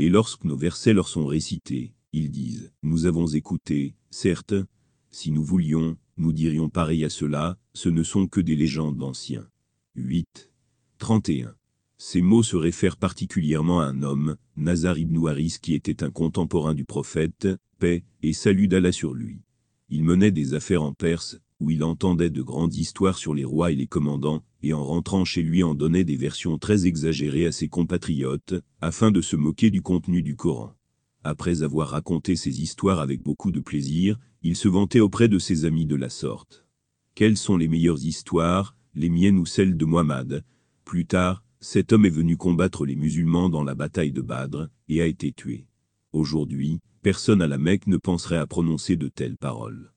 Et lorsque nos versets leur sont récités, ils disent, Nous avons écouté, certes, si nous voulions, nous dirions pareil à cela, ce ne sont que des légendes anciens. 8. 31. Ces mots se réfèrent particulièrement à un homme, Nazar ibn Haris qui était un contemporain du prophète, paix et salut d'Allah sur lui. Il menait des affaires en Perse, où il entendait de grandes histoires sur les rois et les commandants, et en rentrant chez lui en donnait des versions très exagérées à ses compatriotes, afin de se moquer du contenu du Coran. Après avoir raconté ces histoires avec beaucoup de plaisir, il se vantait auprès de ses amis de la sorte. Quelles sont les meilleures histoires, les miennes ou celles de Muhammad Plus tard, cet homme est venu combattre les musulmans dans la bataille de Badr, et a été tué. Aujourd'hui, personne à la Mecque ne penserait à prononcer de telles paroles.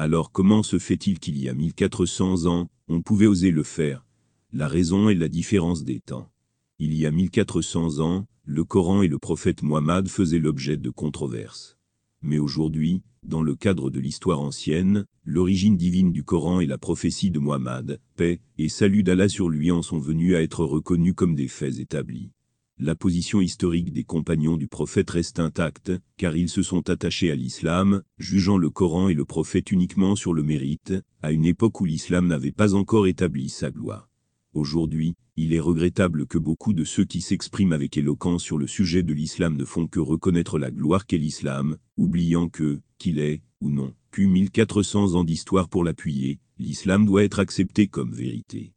Alors comment se fait-il qu'il y a 1400 ans, on pouvait oser le faire? La raison est la différence des temps. Il y a 1400 ans, le Coran et le prophète Muhammad faisaient l'objet de controverses. Mais aujourd'hui, dans le cadre de l'histoire ancienne, l'origine divine du Coran et la prophétie de Muhammad, paix et salut d'Allah sur lui en sont venus à être reconnus comme des faits établis. La position historique des compagnons du prophète reste intacte, car ils se sont attachés à l'islam, jugeant le Coran et le prophète uniquement sur le mérite, à une époque où l'islam n'avait pas encore établi sa gloire. Aujourd'hui, il est regrettable que beaucoup de ceux qui s'expriment avec éloquence sur le sujet de l'islam ne font que reconnaître la gloire qu'est l'islam, oubliant que, qu'il est, ou non, qu'eut 1400 ans d'histoire pour l'appuyer, l'islam doit être accepté comme vérité.